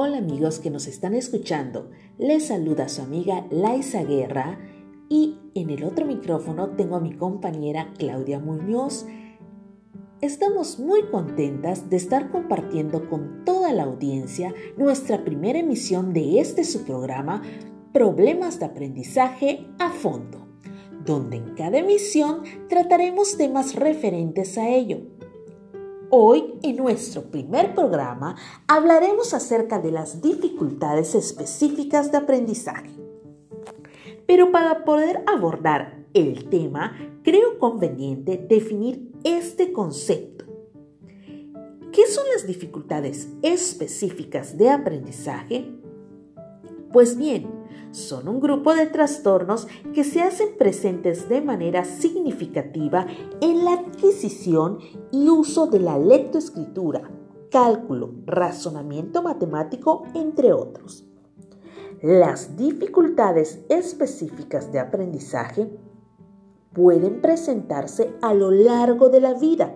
Hola amigos que nos están escuchando, les saluda su amiga Laisa Guerra y en el otro micrófono tengo a mi compañera Claudia Muñoz. Estamos muy contentas de estar compartiendo con toda la audiencia nuestra primera emisión de este su programa Problemas de Aprendizaje a Fondo, donde en cada emisión trataremos temas referentes a ello Hoy, en nuestro primer programa, hablaremos acerca de las dificultades específicas de aprendizaje. Pero para poder abordar el tema, creo conveniente definir este concepto. ¿Qué son las dificultades específicas de aprendizaje? Pues bien, son un grupo de trastornos que se hacen presentes de manera significativa en la adquisición y uso de la lectoescritura, cálculo, razonamiento matemático, entre otros. Las dificultades específicas de aprendizaje pueden presentarse a lo largo de la vida,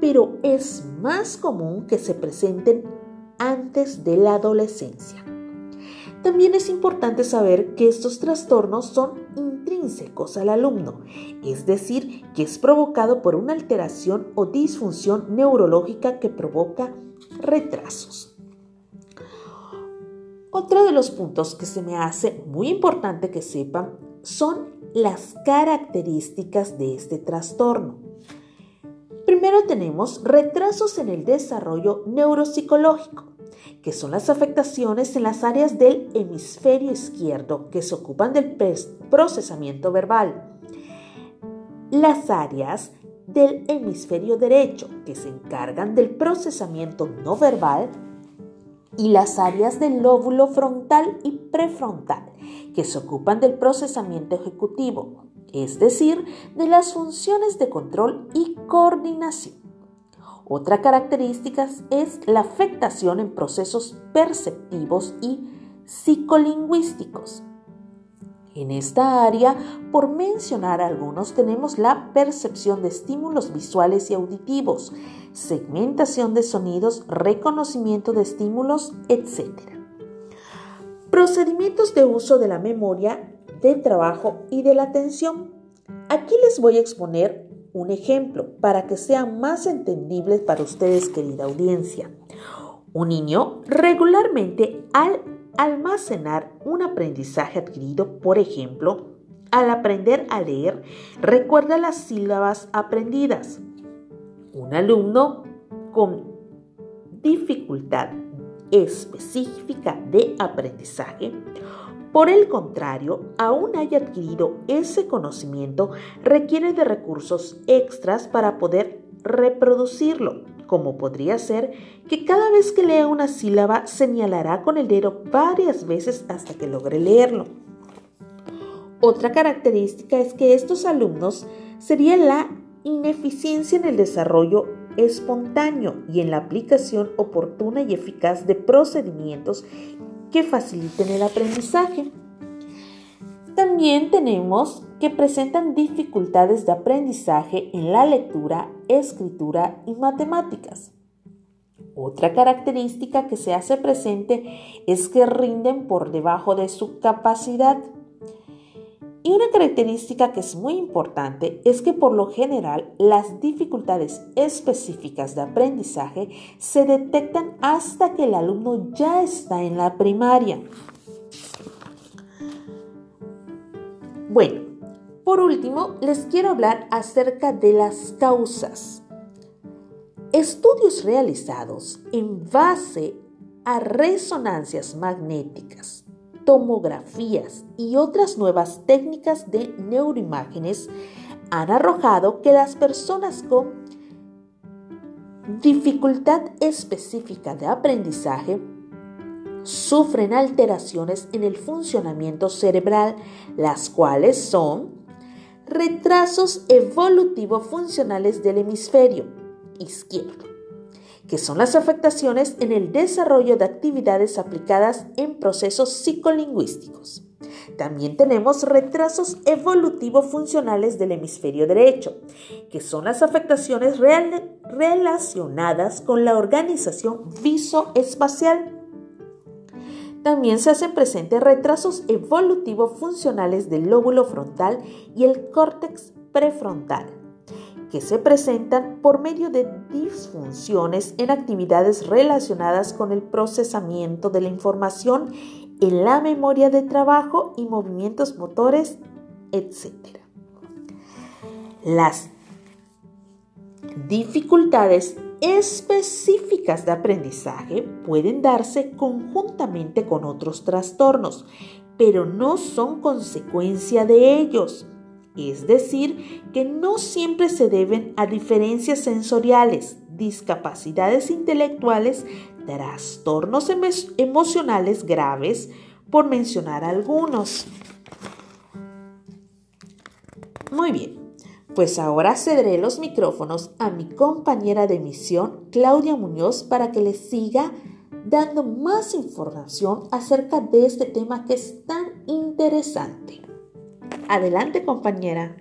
pero es más común que se presenten antes de la adolescencia. También es importante saber que estos trastornos son intrínsecos al alumno, es decir, que es provocado por una alteración o disfunción neurológica que provoca retrasos. Otro de los puntos que se me hace muy importante que sepan son las características de este trastorno. Primero tenemos retrasos en el desarrollo neuropsicológico que son las afectaciones en las áreas del hemisferio izquierdo que se ocupan del procesamiento verbal. Las áreas del hemisferio derecho que se encargan del procesamiento no verbal y las áreas del lóbulo frontal y prefrontal que se ocupan del procesamiento ejecutivo, es decir, de las funciones de control y coordinación. Otra característica es la afectación en procesos perceptivos y psicolingüísticos. En esta área, por mencionar algunos, tenemos la percepción de estímulos visuales y auditivos, segmentación de sonidos, reconocimiento de estímulos, etc. Procedimientos de uso de la memoria, de trabajo y de la atención. Aquí les voy a exponer un ejemplo para que sean más entendibles para ustedes, querida audiencia. Un niño regularmente al almacenar un aprendizaje adquirido, por ejemplo, al aprender a leer, recuerda las sílabas aprendidas. Un alumno con dificultad específica de aprendizaje por el contrario, aún haya adquirido ese conocimiento, requiere de recursos extras para poder reproducirlo, como podría ser que cada vez que lea una sílaba señalará con el dedo varias veces hasta que logre leerlo. Otra característica es que estos alumnos sería la ineficiencia en el desarrollo espontáneo y en la aplicación oportuna y eficaz de procedimientos que faciliten el aprendizaje. También tenemos que presentan dificultades de aprendizaje en la lectura, escritura y matemáticas. Otra característica que se hace presente es que rinden por debajo de su capacidad. Y una característica que es muy importante es que por lo general las dificultades específicas de aprendizaje se detectan hasta que el alumno ya está en la primaria. Bueno, por último les quiero hablar acerca de las causas. Estudios realizados en base a resonancias magnéticas tomografías y otras nuevas técnicas de neuroimágenes han arrojado que las personas con dificultad específica de aprendizaje sufren alteraciones en el funcionamiento cerebral, las cuales son retrasos evolutivo funcionales del hemisferio izquierdo que son las afectaciones en el desarrollo de actividades aplicadas en procesos psicolingüísticos. También tenemos retrasos evolutivo-funcionales del hemisferio derecho, que son las afectaciones relacionadas con la organización visoespacial. También se hacen presentes retrasos evolutivos funcionales del lóbulo frontal y el córtex prefrontal, que se presentan por medio de disfunciones en actividades relacionadas con el procesamiento de la información en la memoria de trabajo y movimientos motores, etc. Las dificultades específicas de aprendizaje pueden darse conjuntamente con otros trastornos, pero no son consecuencia de ellos. Es decir, que no siempre se deben a diferencias sensoriales, discapacidades intelectuales, trastornos emocionales graves, por mencionar algunos. Muy bien, pues ahora cederé los micrófonos a mi compañera de misión, Claudia Muñoz, para que les siga dando más información acerca de este tema que es tan interesante. Adelante, compañera.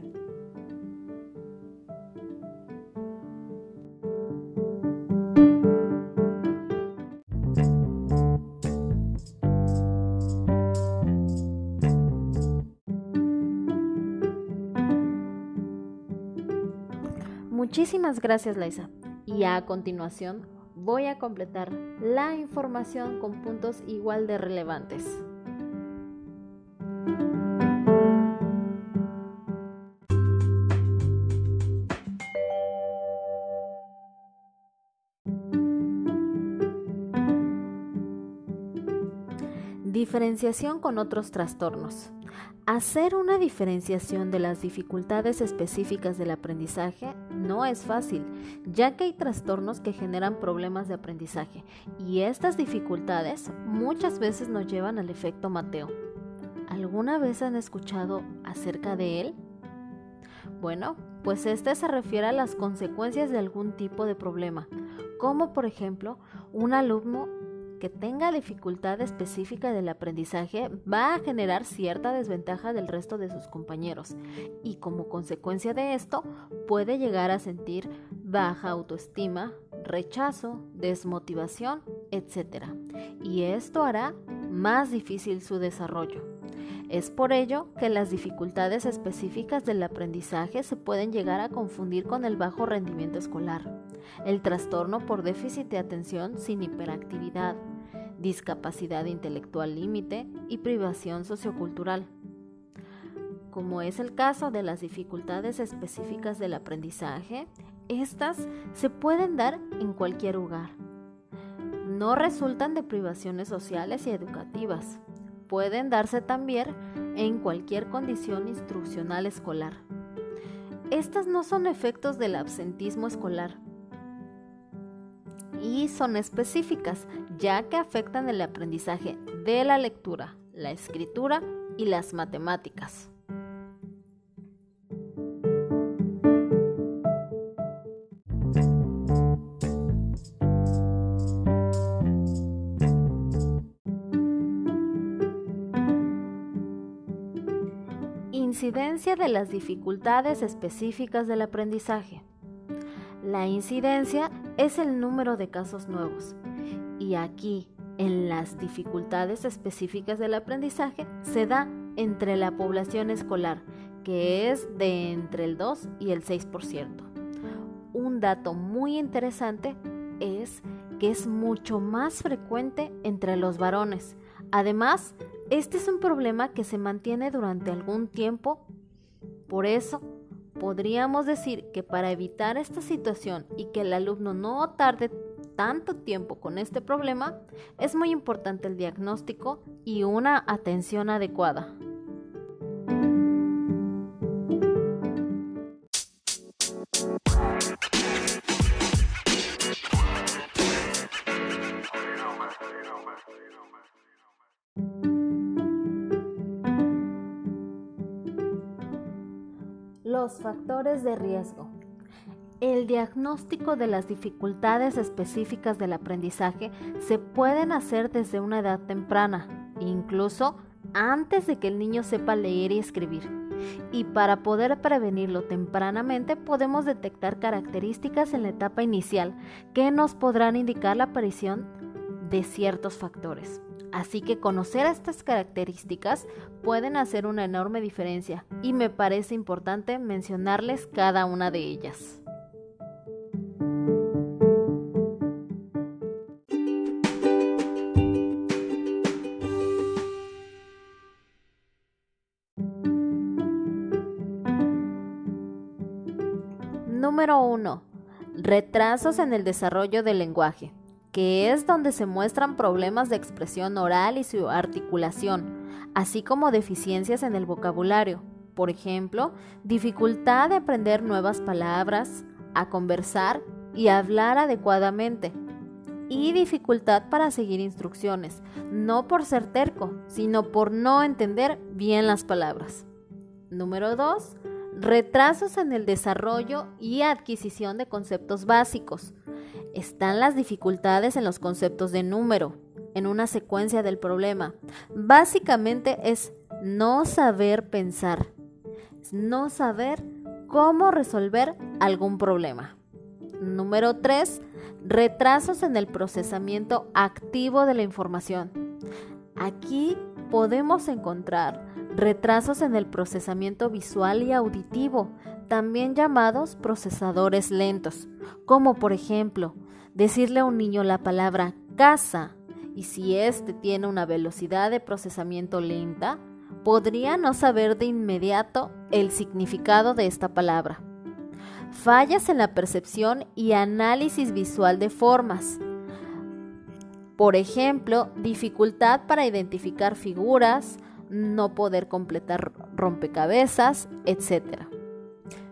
Muchísimas gracias, Laisa. Y a continuación voy a completar la información con puntos igual de relevantes. Diferenciación con otros trastornos. Hacer una diferenciación de las dificultades específicas del aprendizaje no es fácil, ya que hay trastornos que generan problemas de aprendizaje y estas dificultades muchas veces nos llevan al efecto Mateo. ¿Alguna vez han escuchado acerca de él? Bueno, pues este se refiere a las consecuencias de algún tipo de problema, como por ejemplo un alumno que tenga dificultad específica del aprendizaje va a generar cierta desventaja del resto de sus compañeros y como consecuencia de esto puede llegar a sentir baja autoestima, rechazo, desmotivación, etc. Y esto hará más difícil su desarrollo. Es por ello que las dificultades específicas del aprendizaje se pueden llegar a confundir con el bajo rendimiento escolar, el trastorno por déficit de atención sin hiperactividad, discapacidad intelectual límite y privación sociocultural. Como es el caso de las dificultades específicas del aprendizaje, estas se pueden dar en cualquier lugar. No resultan de privaciones sociales y educativas, pueden darse también en cualquier condición instruccional escolar. Estas no son efectos del absentismo escolar y son específicas, ya que afectan el aprendizaje de la lectura, la escritura y las matemáticas. Incidencia de las dificultades específicas del aprendizaje. La incidencia es el número de casos nuevos y aquí en las dificultades específicas del aprendizaje se da entre la población escolar, que es de entre el 2 y el 6%. Un dato muy interesante es que es mucho más frecuente entre los varones. Además, este es un problema que se mantiene durante algún tiempo. Por eso, podríamos decir que para evitar esta situación y que el alumno no tarde tanto tiempo con este problema, es muy importante el diagnóstico y una atención adecuada. Los factores de riesgo. El diagnóstico de las dificultades específicas del aprendizaje se pueden hacer desde una edad temprana, incluso antes de que el niño sepa leer y escribir. Y para poder prevenirlo tempranamente podemos detectar características en la etapa inicial que nos podrán indicar la aparición de ciertos factores. Así que conocer estas características pueden hacer una enorme diferencia y me parece importante mencionarles cada una de ellas. Número 1. Retrasos en el desarrollo del lenguaje que es donde se muestran problemas de expresión oral y su articulación, así como deficiencias en el vocabulario. Por ejemplo, dificultad de aprender nuevas palabras, a conversar y hablar adecuadamente. Y dificultad para seguir instrucciones, no por ser terco, sino por no entender bien las palabras. Número 2. Retrasos en el desarrollo y adquisición de conceptos básicos están las dificultades en los conceptos de número, en una secuencia del problema. Básicamente es no saber pensar, no saber cómo resolver algún problema. Número 3. Retrasos en el procesamiento activo de la información. Aquí podemos encontrar retrasos en el procesamiento visual y auditivo, también llamados procesadores lentos, como por ejemplo decirle a un niño la palabra casa y si éste tiene una velocidad de procesamiento lenta, podría no saber de inmediato el significado de esta palabra. Fallas en la percepción y análisis visual de formas. Por ejemplo, dificultad para identificar figuras, no poder completar rompecabezas, etc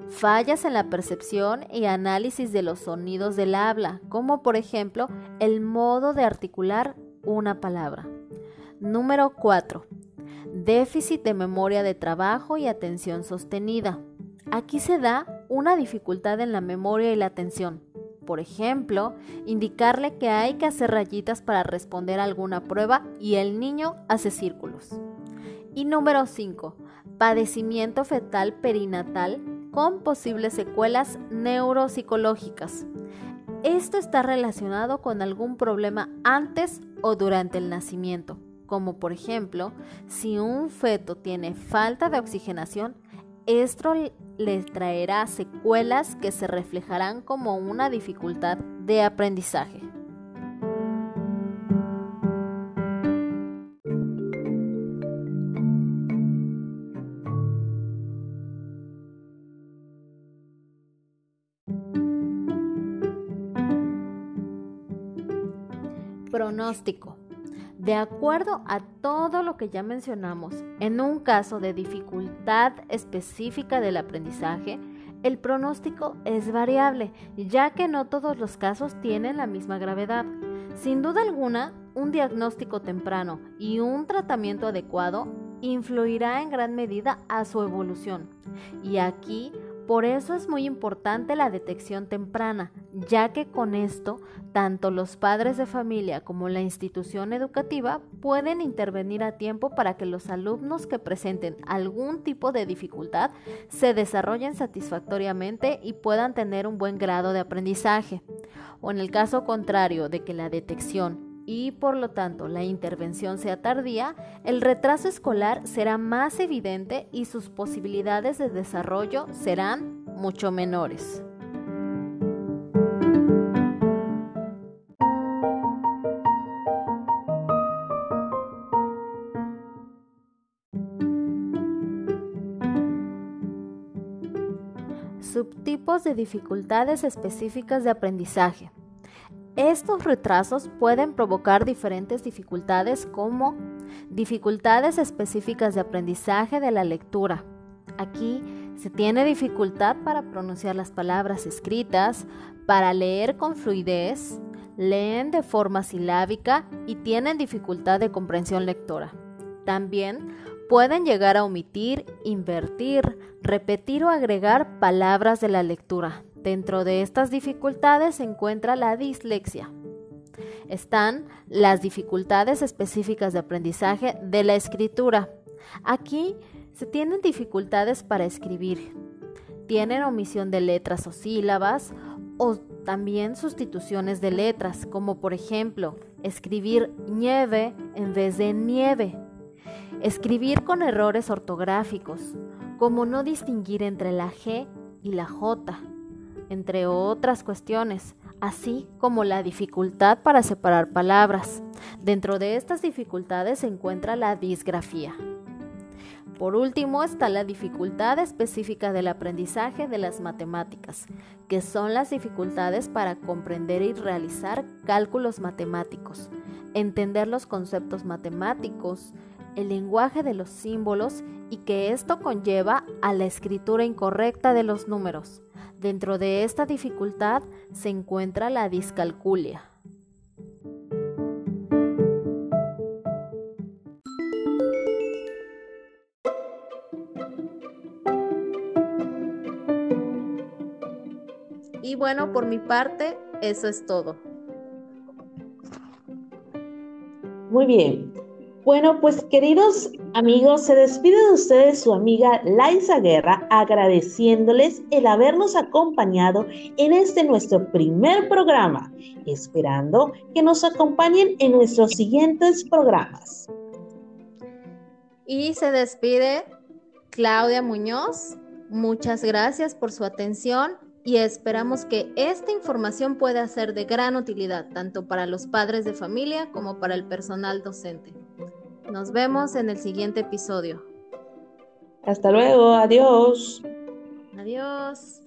fallas en la percepción y análisis de los sonidos del habla, como por ejemplo el modo de articular una palabra. Número 4. Déficit de memoria de trabajo y atención sostenida. Aquí se da una dificultad en la memoria y la atención. Por ejemplo, indicarle que hay que hacer rayitas para responder a alguna prueba y el niño hace círculos. Y número 5. Padecimiento fetal perinatal con posibles secuelas neuropsicológicas. Esto está relacionado con algún problema antes o durante el nacimiento, como por ejemplo, si un feto tiene falta de oxigenación, esto le traerá secuelas que se reflejarán como una dificultad de aprendizaje. Pronóstico. De acuerdo a todo lo que ya mencionamos, en un caso de dificultad específica del aprendizaje, el pronóstico es variable, ya que no todos los casos tienen la misma gravedad. Sin duda alguna, un diagnóstico temprano y un tratamiento adecuado influirá en gran medida a su evolución. Y aquí por eso es muy importante la detección temprana, ya que con esto tanto los padres de familia como la institución educativa pueden intervenir a tiempo para que los alumnos que presenten algún tipo de dificultad se desarrollen satisfactoriamente y puedan tener un buen grado de aprendizaje. O en el caso contrario de que la detección y por lo tanto la intervención sea tardía, el retraso escolar será más evidente y sus posibilidades de desarrollo serán mucho menores. Subtipos de dificultades específicas de aprendizaje. Estos retrasos pueden provocar diferentes dificultades como dificultades específicas de aprendizaje de la lectura. Aquí se tiene dificultad para pronunciar las palabras escritas, para leer con fluidez, leen de forma silábica y tienen dificultad de comprensión lectora. También pueden llegar a omitir, invertir, repetir o agregar palabras de la lectura, Dentro de estas dificultades se encuentra la dislexia. Están las dificultades específicas de aprendizaje de la escritura. Aquí se tienen dificultades para escribir. Tienen omisión de letras o sílabas o También sustituciones de letras, como por ejemplo, escribir nieve en vez de nieve. Escribir con errores ortográficos, como no distinguir entre la G y la J, entre otras cuestiones, así como la dificultad para separar palabras. Dentro de estas dificultades se encuentra la disgrafía. Por último está la dificultad específica del aprendizaje de las matemáticas, que son las dificultades para comprender y realizar cálculos matemáticos, entender los conceptos matemáticos, el lenguaje de los símbolos y que esto conlleva a la escritura incorrecta de los números. Dentro de esta dificultad se encuentra la discalculia. Y bueno, por mi parte, eso es todo. Muy bien. Bueno, pues queridos amigos, se despide de ustedes su amiga Laisa Guerra agradeciéndoles el habernos acompañado en este nuestro primer programa, esperando que nos acompañen en nuestros siguientes programas. Y se despide Claudia Muñoz. Muchas gracias por su atención y esperamos que esta información pueda ser de gran utilidad tanto para los padres de familia como para el personal docente. Nos vemos en el siguiente episodio. Hasta luego, adiós. Adiós.